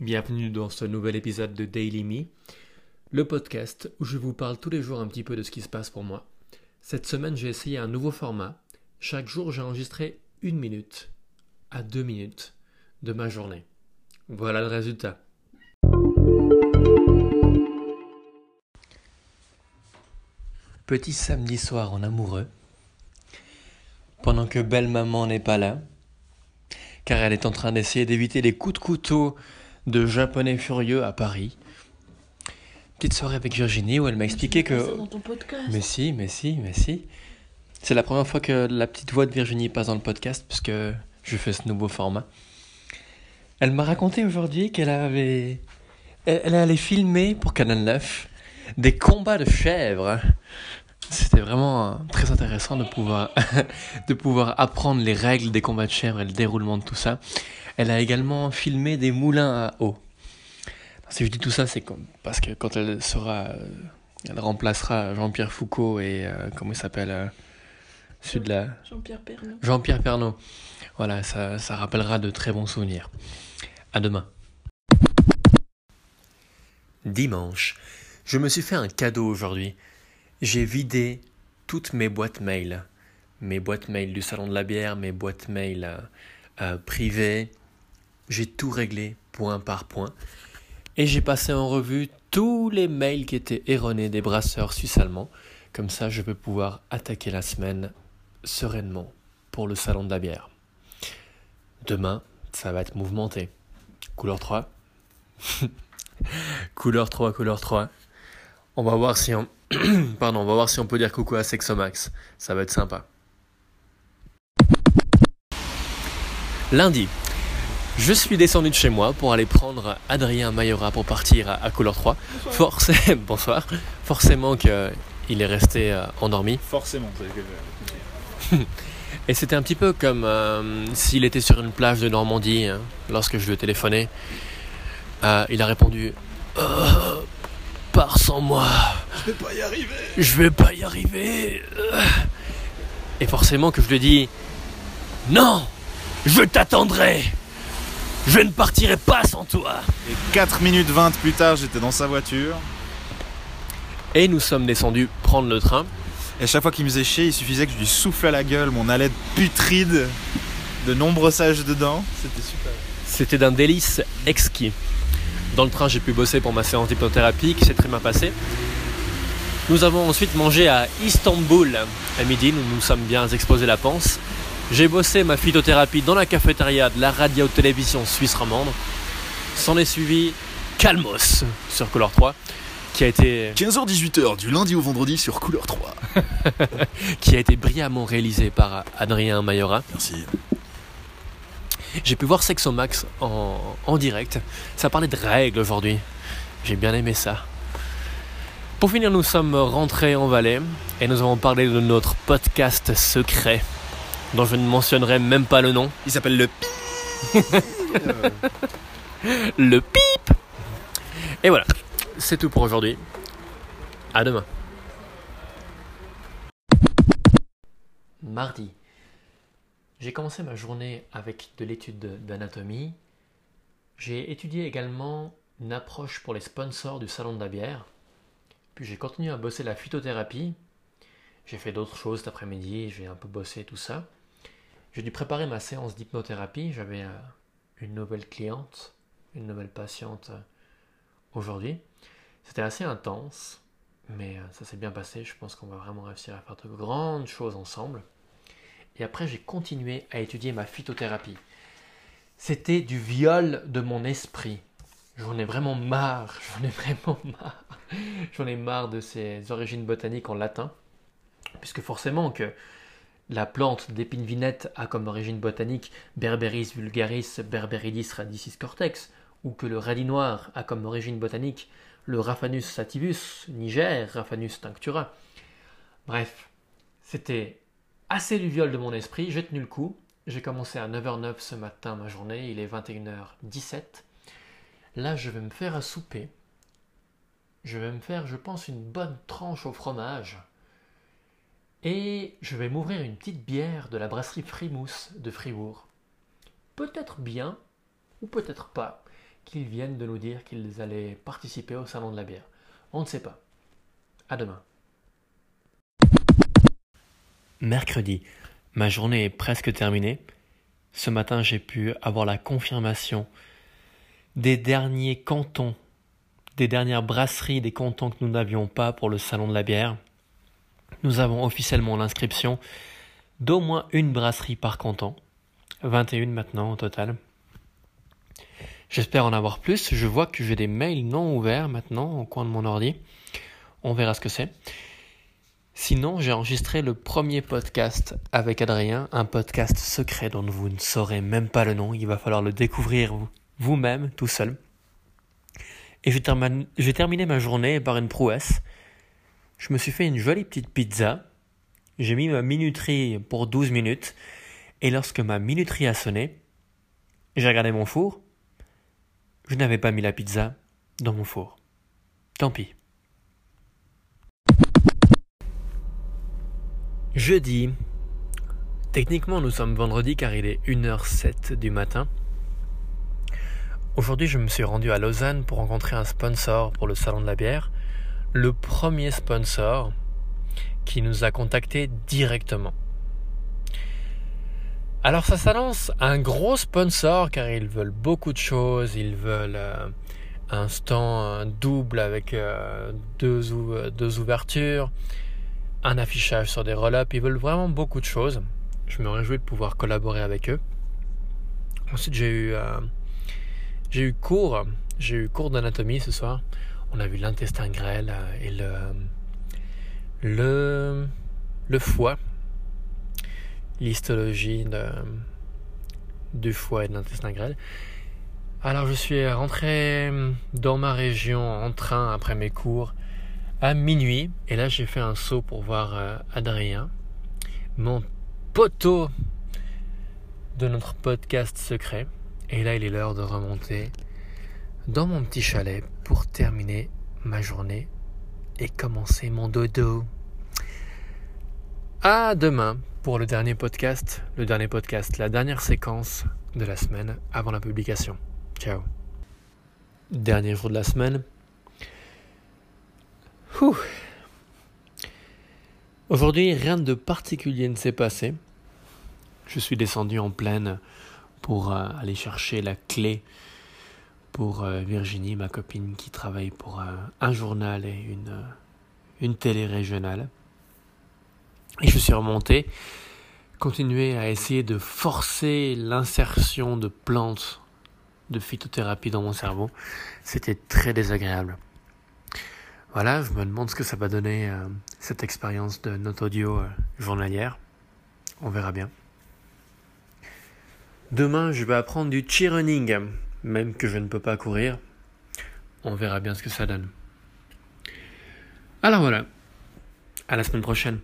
Bienvenue dans ce nouvel épisode de Daily Me, le podcast où je vous parle tous les jours un petit peu de ce qui se passe pour moi. Cette semaine, j'ai essayé un nouveau format. Chaque jour, j'ai enregistré une minute à deux minutes de ma journée. Voilà le résultat. Petit samedi soir en amoureux, pendant que belle maman n'est pas là, car elle est en train d'essayer d'éviter les coups de couteau de japonais furieux à Paris. Petite soirée avec Virginie où elle m'a expliqué que... Dans ton podcast? Mais si, mais si, mais si. C'est la première fois que la petite voix de Virginie passe dans le podcast puisque je fais ce nouveau format. Elle m'a raconté aujourd'hui qu'elle avait... Elle, elle allait filmer pour Canal 9 des combats de chèvres. C'était vraiment euh, très intéressant de pouvoir, de pouvoir apprendre les règles des combats de chèvres et le déroulement de tout ça. Elle a également filmé des moulins à eau. Si je dis tout ça, c'est parce que quand elle sera, euh, elle remplacera Jean-Pierre Foucault et euh, comment il s'appelle, euh, celui de la Jean-Pierre Pernaut. Jean-Pierre Pernaut. Voilà, ça, ça rappellera de très bons souvenirs. À demain. Dimanche, je me suis fait un cadeau aujourd'hui. J'ai vidé toutes mes boîtes mail. Mes boîtes mail du salon de la bière, mes boîtes mail euh, euh, privées. J'ai tout réglé point par point. Et j'ai passé en revue tous les mails qui étaient erronés des brasseurs suisses-allemands. Comme ça, je peux pouvoir attaquer la semaine sereinement pour le salon de la bière. Demain, ça va être mouvementé. Couleur 3. couleur 3, couleur 3. On va voir si on... Pardon, on va voir si on peut dire coucou à Sexomax. Ça va être sympa. Lundi, je suis descendu de chez moi pour aller prendre Adrien Mayora pour partir à, couleur 3. Forcé... Bonsoir. Forcément qu'il est resté euh, endormi. Forcément, c'est que. Et c'était un petit peu comme euh, s'il était sur une plage de Normandie hein, lorsque je lui ai téléphoné. Euh, il a répondu Euh, Pars sans moi, Je vais pas y arriver. je vais pas y arriver. Et forcément que je lui dit Non, je t'attendrai. Je ne partirai pas sans toi. Et 4 minutes 20 plus tard, j'étais dans sa voiture. Et nous sommes descendus prendre le train. Et à chaque fois qu'il me faisait chier, il suffisait que je lui souffle à la gueule mon haleine putride de nombreux sages dedans. C'était super. C'était d'un délice exquis. Dans le train, j'ai pu bosser pour ma séance d'hypnothérapie qui s'est très bien passée. Nous avons ensuite mangé à Istanbul à midi, nous nous sommes bien exposé la panse. J'ai bossé ma phytothérapie dans la cafétéria de la radio-télévision suisse romande. S'en est suivi Calmos sur Color 3, qui a été 15h-18h du lundi au vendredi sur Couleur 3. qui a été brillamment réalisé par Adrien Mayora. Merci. J'ai pu voir Sexomax en, en direct. Ça parlait de règles aujourd'hui. J'ai bien aimé ça. Pour finir, nous sommes rentrés en Valais et nous avons parlé de notre podcast secret, dont je ne mentionnerai même pas le nom. Il s'appelle le Pi. Le pip Et voilà, c'est tout pour aujourd'hui. À demain. Mardi. J'ai commencé ma journée avec de l'étude de- d'anatomie. J'ai étudié également une approche pour les sponsors du salon de la bière. Puis j'ai continué à bosser la phytothérapie. J'ai fait d'autres choses cet après-midi, j'ai un peu bossé tout ça. J'ai dû préparer ma séance d'hypnothérapie. J'avais euh, une nouvelle cliente, une nouvelle patiente euh, aujourd'hui. C'était assez intense, mais euh, ça s'est bien passé. Je pense qu'on va vraiment réussir à faire de grandes choses ensemble. Et après, j'ai continué à étudier ma phytothérapie. C'était du viol de mon esprit. J'en ai vraiment marre, j'en ai vraiment marre. J'en ai marre de ces origines botaniques en latin. Puisque forcément que la plante d'épine vinette a comme origine botanique Berberis vulgaris Berberidis radicis cortex, ou que le radis noir a comme origine botanique le Raphanus sativus, Niger, Raphanus tinctura. Bref, c'était assez du viol de mon esprit, j'ai tenu le coup. J'ai commencé à 9h09 ce matin ma journée, il est 21h17. Là, je vais me faire à souper. Je vais me faire, je pense, une bonne tranche au fromage. Et je vais m'ouvrir une petite bière de la brasserie Frimousse de Fribourg. Peut-être bien, ou peut-être pas. qu'ils viennent de nous dire qu'ils allaient participer au salon de la bière. On ne sait pas. À demain. Mercredi, ma journée est presque terminée. Ce matin, j'ai pu avoir la confirmation des derniers cantons, des dernières brasseries des cantons que nous n'avions pas pour le salon de la bière. Nous avons officiellement l'inscription d'au moins une brasserie par canton. 21 maintenant au total. J'espère en avoir plus. Je vois que j'ai des mails non ouverts maintenant au coin de mon ordi. On verra ce que c'est. Sinon, j'ai enregistré le premier podcast avec Adrien, un podcast secret dont vous ne saurez même pas le nom. Il va falloir le découvrir vous-même, tout seul. Et j'ai terminé ma journée par une prouesse. Je me suis fait une jolie petite pizza. J'ai mis ma minuterie pour 12 minutes. Et lorsque ma minuterie a sonné, j'ai regardé mon four. Je n'avais pas mis la pizza dans mon four. Tant pis. Jeudi. Techniquement, nous sommes vendredi car il est 1h07 du matin. Aujourd'hui, je me suis rendu à Lausanne pour rencontrer un sponsor pour le salon de la bière. Le premier sponsor qui nous a contactés directement. Alors ça s'annonce un gros sponsor car ils veulent beaucoup de choses. Ils veulent euh, un stand double avec euh, euh, deux ouvertures un affichage sur des roll-ups. Ils veulent vraiment beaucoup de choses. Je me réjouis de pouvoir collaborer avec eux. Ensuite, j'ai eu, euh, j'ai eu cours. J'ai eu cours d'anatomie ce soir. On a vu l'intestin grêle euh, et le, le, le foie. L'histologie du foie et de l'intestin grêle. Alors, je suis rentré dans ma région en train après mes cours à minuit. Et là, j'ai fait un saut pour voir euh, Adrien, mon poteau de notre podcast secret. Et là, il est l'heure de remonter dans mon petit chalet pour terminer ma journée et commencer mon dodo. À demain pour le dernier podcast, le dernier podcast, la dernière séquence de la semaine avant la publication. Ciao. Dernier jour de la semaine, Aujourd'hui, rien de particulier ne s'est passé. Je suis descendu en plaine pour euh, aller chercher la clé pour euh, Virginie, ma copine qui travaille pour euh, un journal et une, une télé régionale. Et je suis remonté, continuer à essayer de forcer l'insertion de plantes de phytothérapie dans mon cerveau. C'était très désagréable. Voilà, je me demande ce que ça va donner euh, cette expérience de note audio euh, journalière. On verra bien. Demain, je vais apprendre du cheer running, même que je ne peux pas courir. On verra bien ce que ça donne. Alors voilà, à la semaine prochaine.